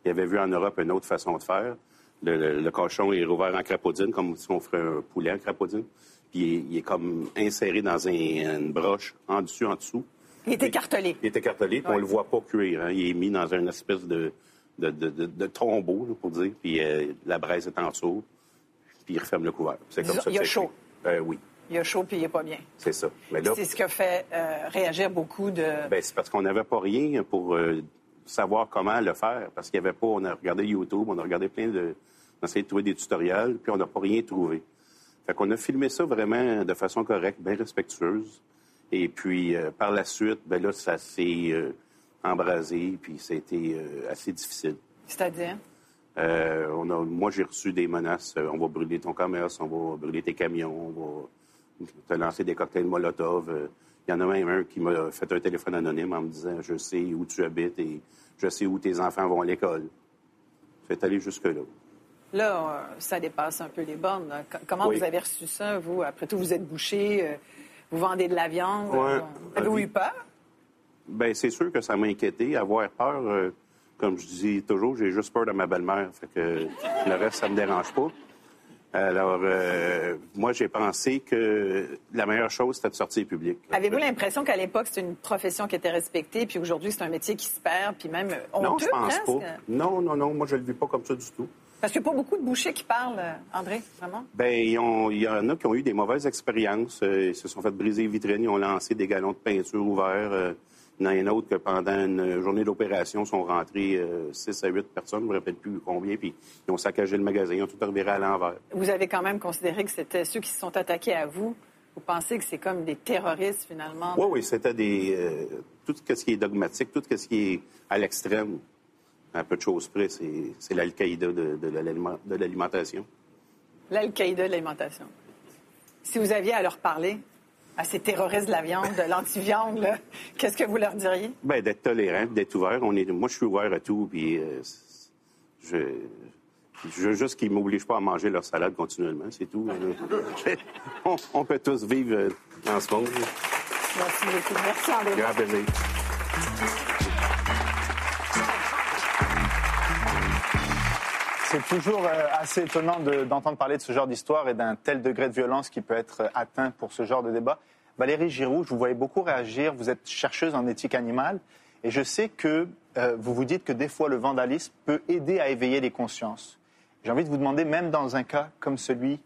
Il avait vu en Europe une autre façon de faire. Le, cochon est rouvert en crapaudine, comme si on ferait un poulet en crapaudine. Puis il est, comme inséré dans une broche, en dessus, en dessous. Il est écartelé. Il est écartelé, puis on le voit pas cuire. Hein. Il est mis dans une espèce de, de, de, tombeau, pour dire, puis euh, la braise est en dessous, puis il referme le couvert. C'est comme ça. Il y a chaud. Euh, oui. Il a chaud, puis il n'est pas bien. C'est ça. c'est ce qui a fait euh, réagir beaucoup de... Ben, c'est parce qu'on n'avait pas rien pour savoir comment le faire, parce qu'il n'y avait pas... On a regardé YouTube, on a regardé plein de... On a essayé de trouver des tutoriels, puis on n'a pas rien trouvé. Fait qu'on a filmé ça vraiment de façon correcte, bien respectueuse. Et puis, euh, par la suite, ben là, ça s'est euh, embrasé, puis ça a été euh, assez difficile. C'est-à-dire? on a, moi, j'ai reçu des menaces. on va brûler ton commerce, on va brûler tes camions, on va te lancer des cocktails Molotov. Il y en a même un qui m'a fait un téléphone anonyme en me disant Je sais où tu habites et je sais où tes enfants vont à l'école. C'est allé jusque-là. Là, euh, ça dépasse un peu les bornes. Comment vous avez reçu ça, vous? Après tout, vous êtes bouché, euh, vous vendez de la viande. Avez-vous eu peur? Bien, c'est sûr que ça m'a inquiété. Avoir peur, comme je dis toujours, j'ai juste peur de ma belle-mère. Fait que le reste, ça me dérange pas. Alors, euh, moi, j'ai pensé que la meilleure chose, c'était de sortir public. Avez-vous l'impression qu'à l'époque, c'était une profession qui était respectée, puis aujourd'hui, c'est un métier qui se perd, puis même on Non, je pense pas. Non, non, non. Moi, je ne le vis pas comme ça du tout. Parce qu'il n'y a pas beaucoup de bouchers qui parlent, euh, André, vraiment? Bien, il y en a qui ont eu des mauvaises expériences. Euh, ils se sont fait briser les vitrines, ils ont lancé des galons de peinture ouverts. Il y en a un autre que pendant une journée d'opération sont rentrés 6 euh, à 8 personnes, je ne me rappelle plus combien, puis ils ont saccagé le magasin, ils ont tout reviré à l'envers. Vous avez quand même considéré que c'était ceux qui se sont attaqués à vous. Vous pensez que c'est comme des terroristes, finalement? Oui, oui, c'était des. Euh, tout ce qui est dogmatique, tout ce qui est à l'extrême, un peu de choses près, c'est l'Al-Qaïda de, de l'alimentation. L'Al-Qaïda de l'alimentation. Si vous aviez à leur parler, à ces terroristes de la viande, de l'anti-viande, qu'est-ce que vous leur diriez? Bien, d'être tolérant, d'être ouvert. On est, moi, je suis ouvert à tout, puis euh, je, je veux juste qu'ils ne m'obligent pas à manger leur salade continuellement, c'est tout. on, peut tous vivre euh, dans ce monde. Merci beaucoup. Merci, André. Grand plaisir. C'est toujours euh, assez étonnant d'entendre parler de ce genre d'histoire et d'un tel degré de violence qui peut être euh, atteint pour ce genre de débat. Valérie Giroux, je vous voyais beaucoup réagir. Vous êtes chercheuse en éthique animale et je sais que euh, vous vous dites que des fois le vandalisme peut aider à éveiller les consciences. J'ai envie de vous demander, même dans un cas comme celui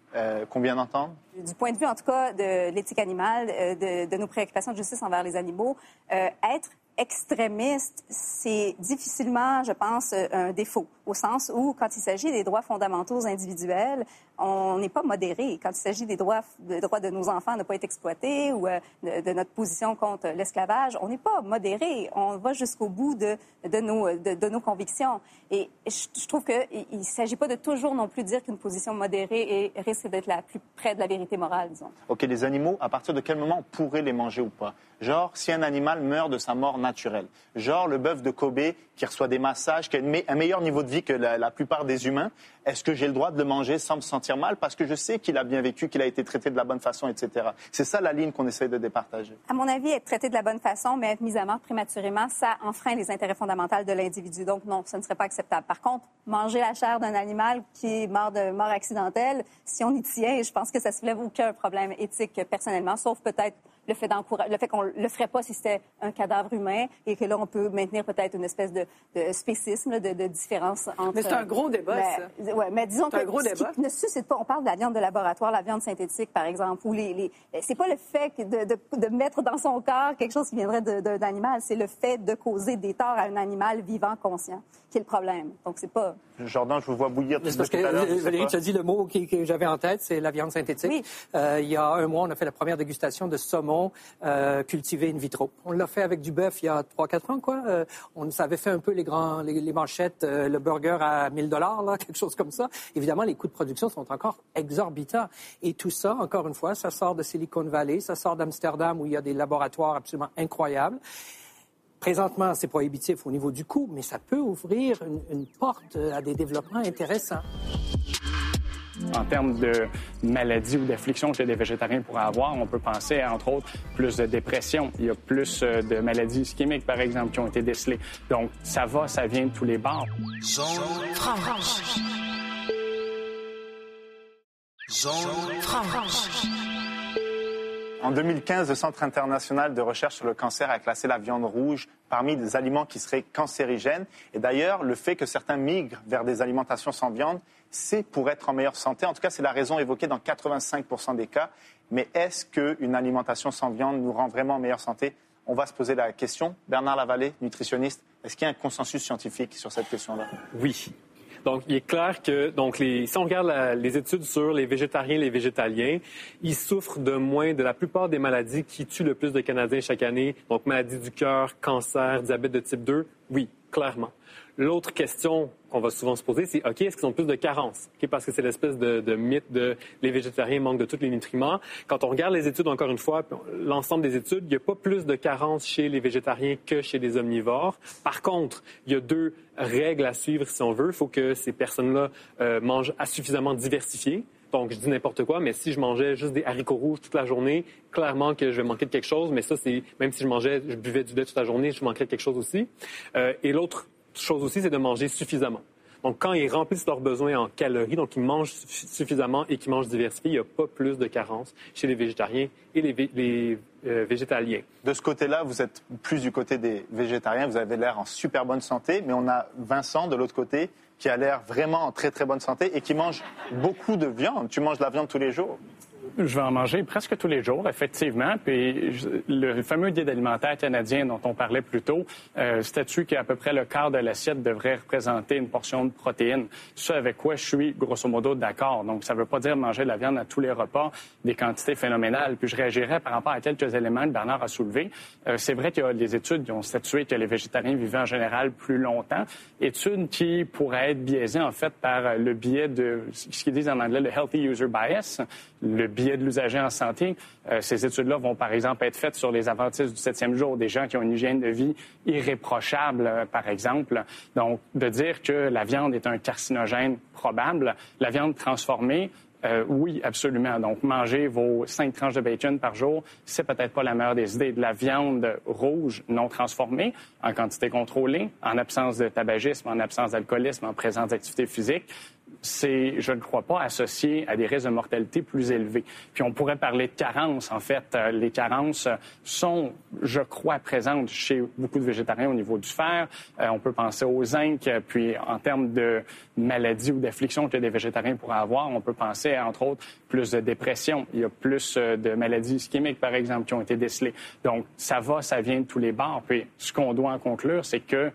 qu'on vient d'entendre, du point de vue, en tout cas, de l'éthique animale, de, de, nos préoccupations de justice envers les animaux, être extrémiste, c'est difficilement, je pense, un défaut, au sens où, quand il s'agit des droits fondamentaux individuels, on n'est pas modéré. Quand il s'agit des droits, des droits de nos enfants à ne pas être exploités ou euh, de, notre position contre l'esclavage, on n'est pas modéré. On va jusqu'au bout de, de, nos, de, nos convictions. Et je, trouve qu'il ne s'agit pas de toujours non plus dire qu'une position modérée risque d'être la plus près de la vérité morale, disons. OK, les animaux, à partir de quel moment on pourrait les manger ou pas? Genre, si un animal meurt de sa mort naturelle. Genre, le bœuf de Kobe qui reçoit des massages, qui a un meilleur niveau de vie que la, plupart des humains, est-ce que j'ai le droit de le manger sans me sentir mal parce que je sais qu'il a bien vécu, qu'il a été traité de la bonne façon, etc. C'est ça la ligne qu'on essaie de départager. À mon avis, être traité de la bonne façon, mais être mis à mort prématurément, ça enfreint les intérêts fondamentaux de l'individu. Donc non, ce ne serait pas acceptable. Par contre, manger la chair d'un animal qui est mort de mort accidentelle, si on y tient, je pense que ça ne soulève aucun problème éthique personnellement, sauf peut-être le fait, le fait qu'on le ferait pas si c'était un cadavre humain et que là, on peut maintenir peut-être une espèce de, spécisme, de, différence entre... Mais c'est un gros débat, ça. Ouais, mais disons que un gros débat. ne suscite pas... On parle de la viande de laboratoire, la viande synthétique, par exemple, ou les... les c'est pas le fait de, mettre dans son corps quelque chose qui viendrait d'un animal, c'est le fait de causer des torts à un animal vivant, conscient, qui est le problème. Donc, c'est pas... Jordan, je vous vois bouillir tout parce que Valérie, tu as dit le mot que, j'avais en tête, c'est la viande synthétique. Euh, il y a un mois, on a fait la première dégustation de saumon euh, cultivé in vitro. On l'a fait avec du bœuf il y a 3-4 ans, quoi. Euh, on avait fait un peu les, grands, les, manchettes, le burger à 1000 dollars, quelque chose comme ça. Évidemment, les coûts de production sont encore exorbitants. Et tout ça, encore une fois, ça sort de Silicon Valley, ça sort d'Amsterdam où il y a des laboratoires absolument incroyables. Présentement, c'est prohibitif au niveau du coût, mais ça peut ouvrir une, porte à des développements intéressants. En termes de maladies ou d'afflictions que les végétariens pourraient avoir, on peut penser à, entre autres, plus de dépression. Il y a plus euh, de maladies ischémiques, par exemple, qui ont été décelées. Donc, ça va, ça vient de tous les bords. Zone franche. Zone franche. En 2015, le Centre international de recherche sur le cancer a classé la viande rouge parmi des aliments qui seraient cancérigènes. Et d'ailleurs, le fait que certains migrent vers des alimentations sans viande, c'est pour être en meilleure santé. En tout cas, c'est la raison évoquée dans 85 des cas. Mais est-ce qu'une alimentation sans viande nous rend vraiment en meilleure santé? On va se poser la question. Bernard Lavallée, nutritionniste, est-ce qu'il y a un consensus scientifique sur cette question-là? Oui. Donc, il est clair que, donc, les, si on regarde les études sur les végétariens et les végétaliens, ils souffrent de moins de la plupart des maladies qui tuent le plus de Canadiens chaque année. Donc, maladies du cœur, cancer, diabète de type 2, oui, clairement. L'autre question qu'on va souvent se poser, c'est OK, est-ce qu'ils ont plus de carences? parce que c'est l'espèce de, mythe de les végétariens manquent de tous les nutriments. Quand on regarde les études, encore une fois, l'ensemble des études, il n'y a pas plus de carences chez les végétariens que chez les omnivores. Par contre, il y a deux règles à suivre si on veut. Il faut que ces personnes-là euh, mangent à suffisamment diversifié. Donc, je dis n'importe quoi, mais si je mangeais juste des haricots rouges toute la journée, clairement que je vais manquer de quelque chose. Mais ça, c'est même si je mangeais, je buvais du lait toute la journée, je manquerais de quelque chose aussi. Euh, et l'autre chose aussi, c'est de manger suffisamment. Donc, quand ils remplissent leurs besoins en calories, donc ils mangent suffisamment et qu'ils mangent diversifié, il n'y a pas plus de carences chez les végétariens et les, euh, végétaliens. De ce côté-là, vous êtes plus du côté des végétariens, vous avez l'air en super bonne santé, mais on a Vincent de l'autre côté qui a l'air vraiment en très très bonne santé et qui mange beaucoup de viande. Tu manges de la viande tous les jours? Je vais en manger presque tous les jours, effectivement. Puis le fameux guide alimentaire canadien dont on parlait plus tôt euh, statue qu'à peu près le quart de l'assiette devrait représenter une portion de protéines. Ce avec quoi je suis grosso modo d'accord. Donc ça ne veut pas dire manger de la viande à tous les repas, des quantités phénoménales. Puis je réagirais par rapport à quelques éléments que Bernard a soulevés. Euh, c'est vrai qu'il y a des études qui ont statué que les végétariens vivaient en général plus longtemps. Études qui pourraient être biaisées en fait par le biais de ce qu'ils disent en anglais le healthy user bias, le biais de l'usager en santé. Euh, ces études-là vont, par exemple, être faites sur les avantistes du septième jour, des gens qui ont une hygiène de vie irréprochable, euh, par exemple. Donc, de dire que la viande est un carcinogène probable, la viande transformée, euh, oui, absolument. Donc, manger vos cinq tranches de bacon par jour, c'est peut-être pas la meilleure des idées. De la viande rouge non transformée, en quantité contrôlée, en absence de tabagisme, en absence d'alcoolisme, en présence d'activité physique, c'est, je ne crois pas, associé à des risques de mortalité plus élevés. Puis on pourrait parler de carences. En fait, euh, les carences sont, je crois, présentes chez beaucoup de végétariens au niveau du fer. Euh, on peut penser au zinc. Puis en termes de maladies ou d'afflictions que des végétariens pourraient avoir, on peut penser, entre autres, plus de dépression. Il y a plus euh, de maladies ischémiques, par exemple, qui ont été décelées. Donc ça va, ça vient de tous les bords. Puis ce qu'on doit en conclure, c'est que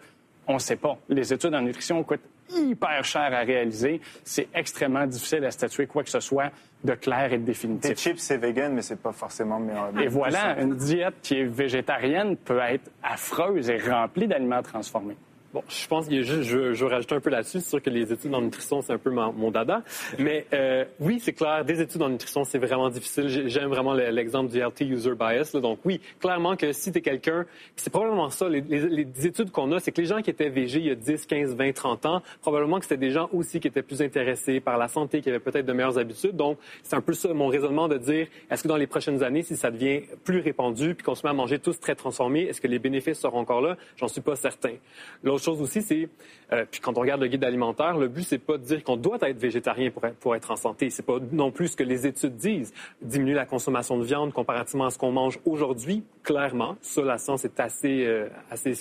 on ne sait pas. Les études en nutrition coûtent hyper cher à réaliser. C'est extrêmement difficile à statuer quoi que ce soit de clair et de définitif. Des chips, c'est vegan, mais c'est pas forcément meilleur. Et voilà, une diète qui est végétarienne peut être affreuse et remplie d'aliments transformés. Bon, je pense que je, je, je veux rajouter un peu là-dessus. C'est sûr que les études en nutrition, c'est un peu mon, dada. Mais euh, oui, c'est clair, des études en nutrition, c'est vraiment difficile. J'aime vraiment l'exemple du LT User Bias. Donc oui, clairement que si tu es quelqu'un, c'est probablement ça, les, études qu'on a, c'est que les gens qui étaient végés il y a 10, 15, 20, 30 ans, probablement que c'était des gens aussi qui étaient plus intéressés par la santé, qui avaient peut-être de meilleures habitudes. Donc c'est un peu ça mon raisonnement de dire, est-ce que dans les prochaines années, si ça devient plus répandu, puis qu'on se met à manger tous très transformés, est-ce que les bénéfices seront encore là? J'en suis pas certain. L'autre chose aussi, c'est, euh, puis quand on regarde le guide alimentaire, le but, c'est pas de dire qu'on doit être végétarien pour, pour être en santé. C'est pas non plus ce que les études disent. Diminuer la consommation de viande comparativement à ce qu'on mange aujourd'hui, clairement. Ça, la science est assez, euh, assez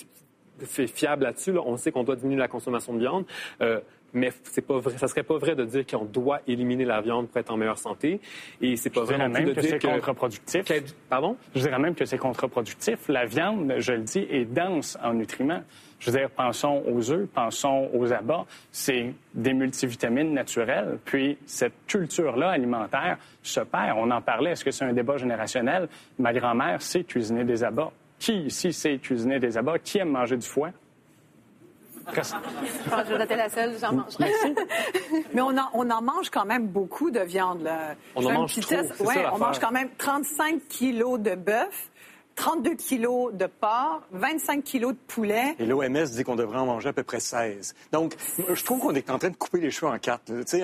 fiable là-dessus. On sait qu'on doit diminuer la consommation de viande. Euh, mais c'est pas vrai. Ça serait pas vrai de dire qu'on doit éliminer la viande pour être en meilleure santé. Et c'est pas vrai non de que c'est contre-productif. Pardon? Je dirais même que c'est contre-productif. La viande, je le dis, est dense en nutriments. Je veux dire, pensons aux œufs, pensons aux abats. C'est des multivitamines naturelles. Puis cette culture-là alimentaire se perd. On en parlait. Est-ce que c'est un débat générationnel? Ma grand-mère sait cuisiner des abats. Qui ici sait cuisiner des abats? Qui aime manger du foie? Je vais la seule, j'en mange. Mais on en, on en, mange quand même beaucoup de viande. Là. On en mange trop. Ouais, on mange quand même 35 kilos de bœuf. 32 kilos de porc, 25 kilos de poulet. Et l'OMS dit qu'on devrait en manger à peu près 16. Donc, je trouve qu'on est en train de couper les cheveux en quatre. Tu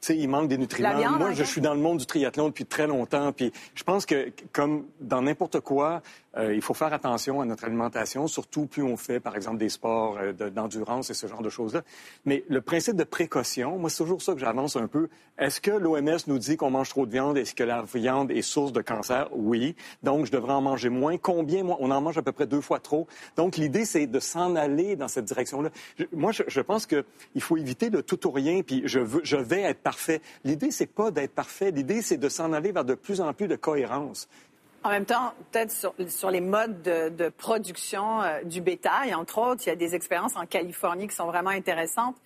sais, il manque des nutriments. Moi, je suis dans le monde du triathlon depuis très longtemps. Puis je pense que, comme dans n'importe quoi, euh, il faut faire attention à notre alimentation, surtout plus on fait, par exemple, des sports euh, d'endurance et ce genre de choses-là. Mais le principe de précaution, moi, c'est toujours ça que j'avance un peu. Est-ce que l'OMS nous dit qu'on mange trop de viande? Est-ce que la viande est source de cancer? Oui. Donc, je devrais en manger moins. Combien? On en mange à peu près deux fois trop. Donc, l'idée, c'est de s'en aller dans cette direction-là. Moi, je, pense qu'il faut éviter de tout ou rien, puis je, je vais être parfait. L'idée, c'est pas d'être parfait. L'idée, c'est de s'en aller vers de plus en plus de cohérence. En même temps, peut-être sur, les modes de, production euh, du bétail, entre autres, il y a des expériences en Californie qui sont vraiment intéressantes.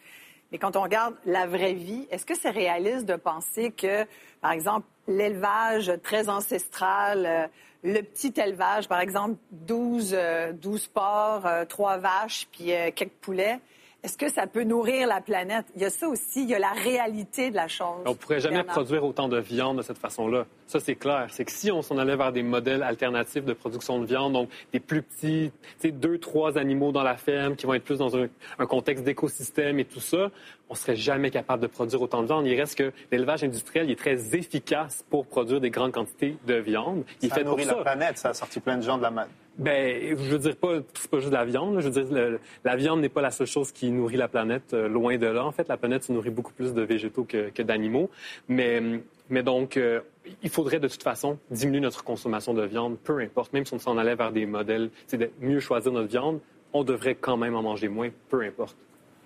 Mais quand on regarde la vraie vie, est-ce que c'est réaliste de penser que, par exemple, l'élevage très ancestral, euh, le petit élevage, par exemple, 12, 12 porcs, 3 vaches, puis quelques poulets, est-ce que ça peut nourrir la planète? Il y a ça aussi, il y a la réalité de la chose. On ne pourrait jamais produire autant de viande de cette façon-là. Ça, c'est clair. C'est que si on s'en allait vers des modèles alternatifs de production de viande, donc des plus petits, deux, trois animaux dans la ferme qui vont être plus dans un, contexte d'écosystème et tout ça, on serait jamais capable de produire autant de viande. Il reste que l'élevage industriel est très efficace pour produire des grandes quantités de viande. Il ça fait nourrit la planète. Ça a sorti plein de gens de la ben, je veux dire pas, c'est pas juste la viande. Je veux dire, la viande n'est pas la seule chose qui nourrit la planète. Euh, loin de là, en fait, la planète se nourrit beaucoup plus de végétaux que, d'animaux. Mais, mais donc, euh, il faudrait de toute façon diminuer notre consommation de viande, peu importe. Même si on s'en allait vers des modèles, c'est de mieux choisir notre viande, on devrait quand même en manger moins, peu importe.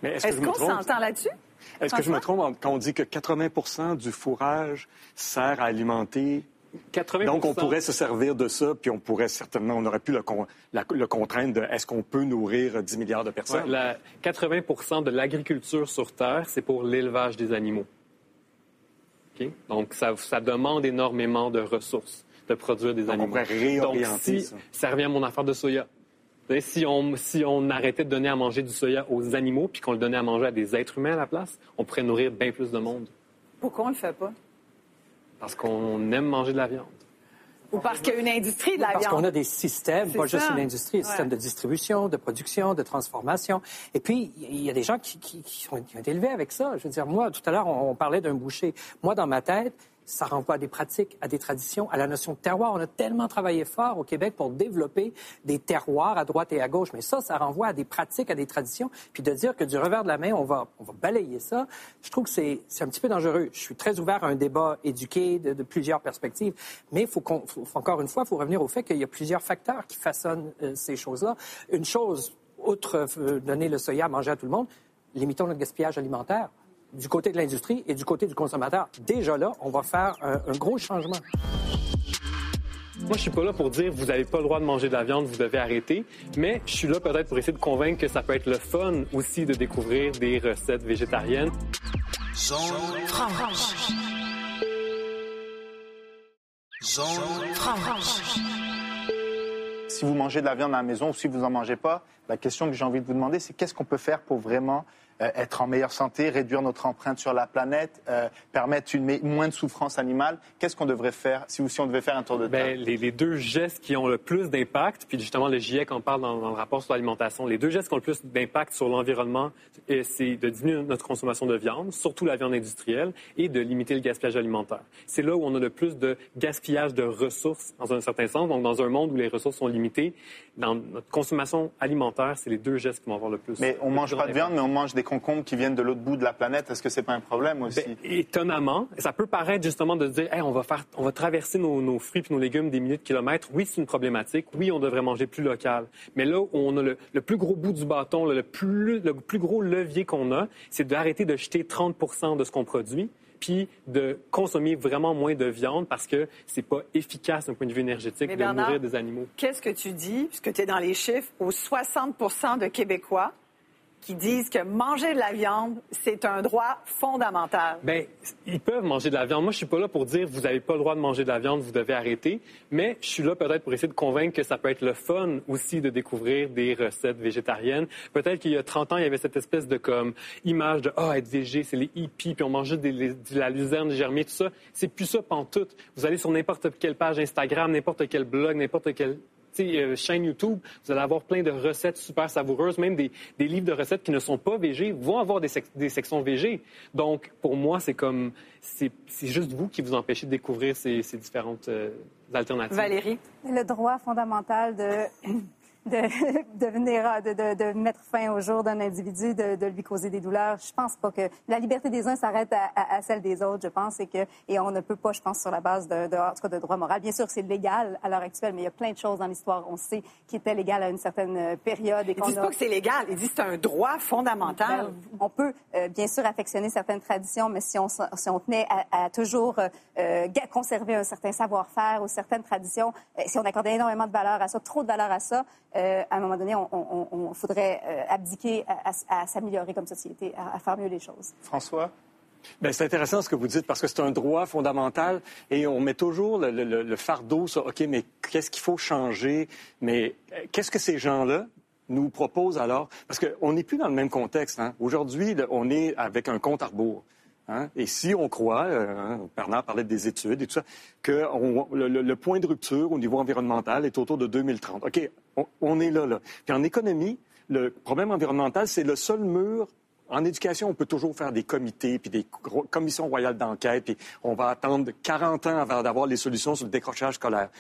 Mais est-ce, qu'on s'entend là-dessus? Est-ce que je me trompe quand on dit que 80 du fourrage sert à alimenter donc, on pourrait se servir de ça, puis on pourrait certainement, on aurait pu le, le contraindre de est-ce qu'on peut nourrir 10 milliards de personnes? la, 80% de l'agriculture sur Terre, c'est pour l'élevage des animaux. Donc, ça, ça, demande énormément de ressources de produire des animaux. On pourrait réorienter Donc, si, ça. revient à mon affaire de soya. Si on, si on arrêtait de donner à manger du soya aux animaux, puis qu'on le donnait à manger à des êtres humains à la place, on pourrait nourrir bien plus de monde. Pourquoi on ne le fait pas? Parce qu'on aime manger de la viande. Ou parce qu'il y a une industrie de la viande. Parce qu'on a des systèmes, pas juste une industrie, des systèmes de distribution, de production, de transformation. Et puis, il y a des gens qui, qui, qui, ont, été élevés avec ça. Je veux dire, moi, tout à l'heure, on parlait d'un boucher. Moi, dans ma tête, ça renvoie à des pratiques, à des traditions, à la notion de terroir. On a tellement travaillé fort au Québec pour développer des terroirs à droite et à gauche, mais ça, ça renvoie à des pratiques, à des traditions. Puis de dire que du revers de la main, on va, on va balayer ça, je trouve que c'est un petit peu dangereux. Je suis très ouvert à un débat éduqué de, plusieurs perspectives, mais faut, faut encore une fois, il faut revenir au fait qu'il y a plusieurs facteurs qui façonnent euh, ces choses-là. Une chose, outre euh, donner le soya à manger à tout le monde, limitons le gaspillage alimentaire du côté de l'industrie et du côté du consommateur. Déjà là, on va faire un, gros changement. Moi, je suis pas là pour dire vous n'avez pas le droit de manger de la viande, vous devez arrêter, mais je suis là peut-être pour essayer de convaincre que ça peut être le fun aussi de découvrir des recettes végétariennes. Zone franche. Zone franche. Si vous mangez de la viande à la maison ou si vous n'en mangez pas, la question que j'ai envie de vous demander, c'est qu'est-ce qu'on peut faire pour vraiment être en meilleure santé, réduire notre empreinte sur la planète, euh, permettre une moins de souffrance animale. Qu'est-ce qu'on devrait faire si, on devait faire un tour de ben, table? les, deux gestes qui ont le plus d'impact, puis justement le GIEC en parle dans, le rapport sur l'alimentation, les deux gestes qui ont le plus d'impact sur l'environnement, euh, c'est de diminuer notre consommation de viande, surtout la viande industrielle, et de limiter le gaspillage alimentaire. C'est là où on a le plus de gaspillage de ressources dans un certain sens. Donc, dans un monde où les ressources sont limitées, dans notre consommation alimentaire, c'est les deux gestes qui vont avoir le plus. Mais on mange pas de viande, mais on mange des concombres qui viennent de l'autre bout de la planète. Est-ce que c'est pas un problème aussi? Ben, étonnamment, ça peut paraître justement de dire, on va faire, on va traverser nos, fruits et nos légumes des milliers de kilomètres. Oui, c'est une problématique. Oui, on devrait manger plus local. Mais là où on a le, plus gros bout du bâton, le, plus, le plus gros levier qu'on a, c'est d'arrêter de jeter 30% de ce qu'on produit puis de consommer vraiment moins de viande parce que c'est pas efficace d'un point de vue énergétique de nourrir des animaux. Qu'est-ce que tu dis, puisque tu es dans les chiffres, aux 60 de Québécois qui disent que manger de la viande, c'est un droit fondamental. Bien, ils peuvent manger de la viande. Moi, je suis pas là pour dire vous n'avez pas le droit de manger de la viande, vous devez arrêter. Mais je suis là peut-être pour essayer de convaincre que ça peut être le fun aussi de découvrir des recettes végétariennes. Peut-être qu'il y a 30 ans, il y avait cette espèce de comme image de ah être végé, c'est les hippies, puis on mange de la luzerne germée, tout ça. C'est plus ça pantoute. Vous allez sur n'importe quelle page Instagram, n'importe quel blog, n'importe quel euh, chaîne YouTube, vous allez avoir plein de recettes super savoureuses, même des, livres de recettes qui ne sont pas végés vont avoir des, sections végés. Donc, pour moi, c'est comme, c'est juste vous qui vous empêchez de découvrir ces, différentes euh, alternatives. Valérie? Le droit fondamental de de, venir, de, de, mettre fin au jour d'un individu, de, lui causer des douleurs. Je pense pas que la liberté des uns s'arrête à, celle des autres, je pense, et que et on ne peut pas, je pense, sur la base de, de, de droit moral. Bien sûr, c'est légal à l'heure actuelle, mais il y a plein de choses dans l'histoire, on sait, qui étaient légales à une certaine période. Et Ils disent pas que c'est légal, ils disent que c'est un droit fondamental. Ben, on peut, euh, bien sûr, affectionner certaines traditions, mais si on, si on tenait à, toujours euh, euh, conserver un certain savoir-faire ou certaines traditions, si on accordait énormément de valeur à ça, trop de valeur à ça, à un moment donné, on, faudrait abdiquer à, s'améliorer comme société, à, faire mieux les choses. François? C'est intéressant ce que vous dites parce que c'est un droit fondamental et on met toujours le, fardeau sur OK, mais qu'est-ce qu'il faut changer? Mais qu'est-ce que ces gens-là, nous proposent alors, parce qu'on n'est plus dans le même contexte. Hein. Aujourd'hui, on est avec un compte à rebours. Hein? Et si on croit, euh, hein, Bernard parlait des études et tout ça, que le, point de rupture au niveau environnemental est autour de 2030. OK, on, est là, là. Puis en économie, le problème environnemental, c'est le seul mur en éducation, on peut toujours faire des comités, puis des commissions royales d'enquête, puis on va attendre 40 ans avant d'avoir les solutions sur le décrochage scolaire.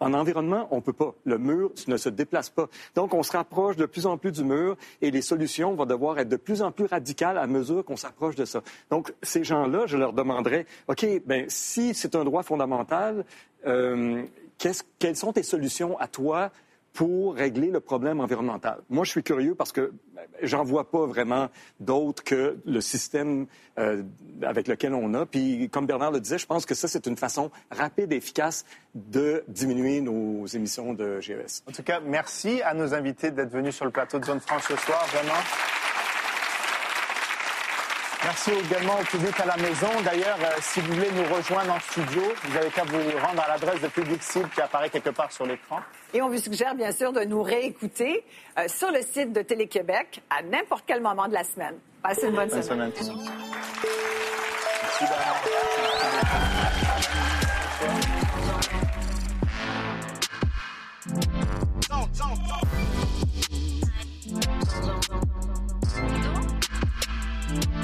En environnement, on ne peut pas. Le mur ne se déplace pas. Donc, on se rapproche de plus en plus du mur et les solutions vont devoir être de plus en plus radicales à mesure qu'on s'approche de ça. Donc, ces gens-là, je leur demanderais, OK, ben, si c'est un droit fondamental, euh, quelles sont tes solutions à toi pour régler le problème environnemental. Moi, je suis curieux parce que j'en vois pas vraiment d'autres que le système euh, avec lequel on a. Puis, comme Bernard le disait, je pense que ça, c'est une façon rapide et efficace de diminuer nos émissions de GES. En tout cas, merci à nos invités d'être venus sur le plateau de Zone Franche ce soir, vraiment. Merci également au public à la maison. D'ailleurs, euh, si vous voulez nous rejoindre en studio, vous avez qu'à vous rendre à l'adresse de Public Cible qui apparaît quelque part sur l'écran. Et on vous suggère bien sûr de nous réécouter euh, sur le site de Télé-Québec à n'importe quel moment de la semaine. Passez une bonne, bonne semaine. semaine. Merci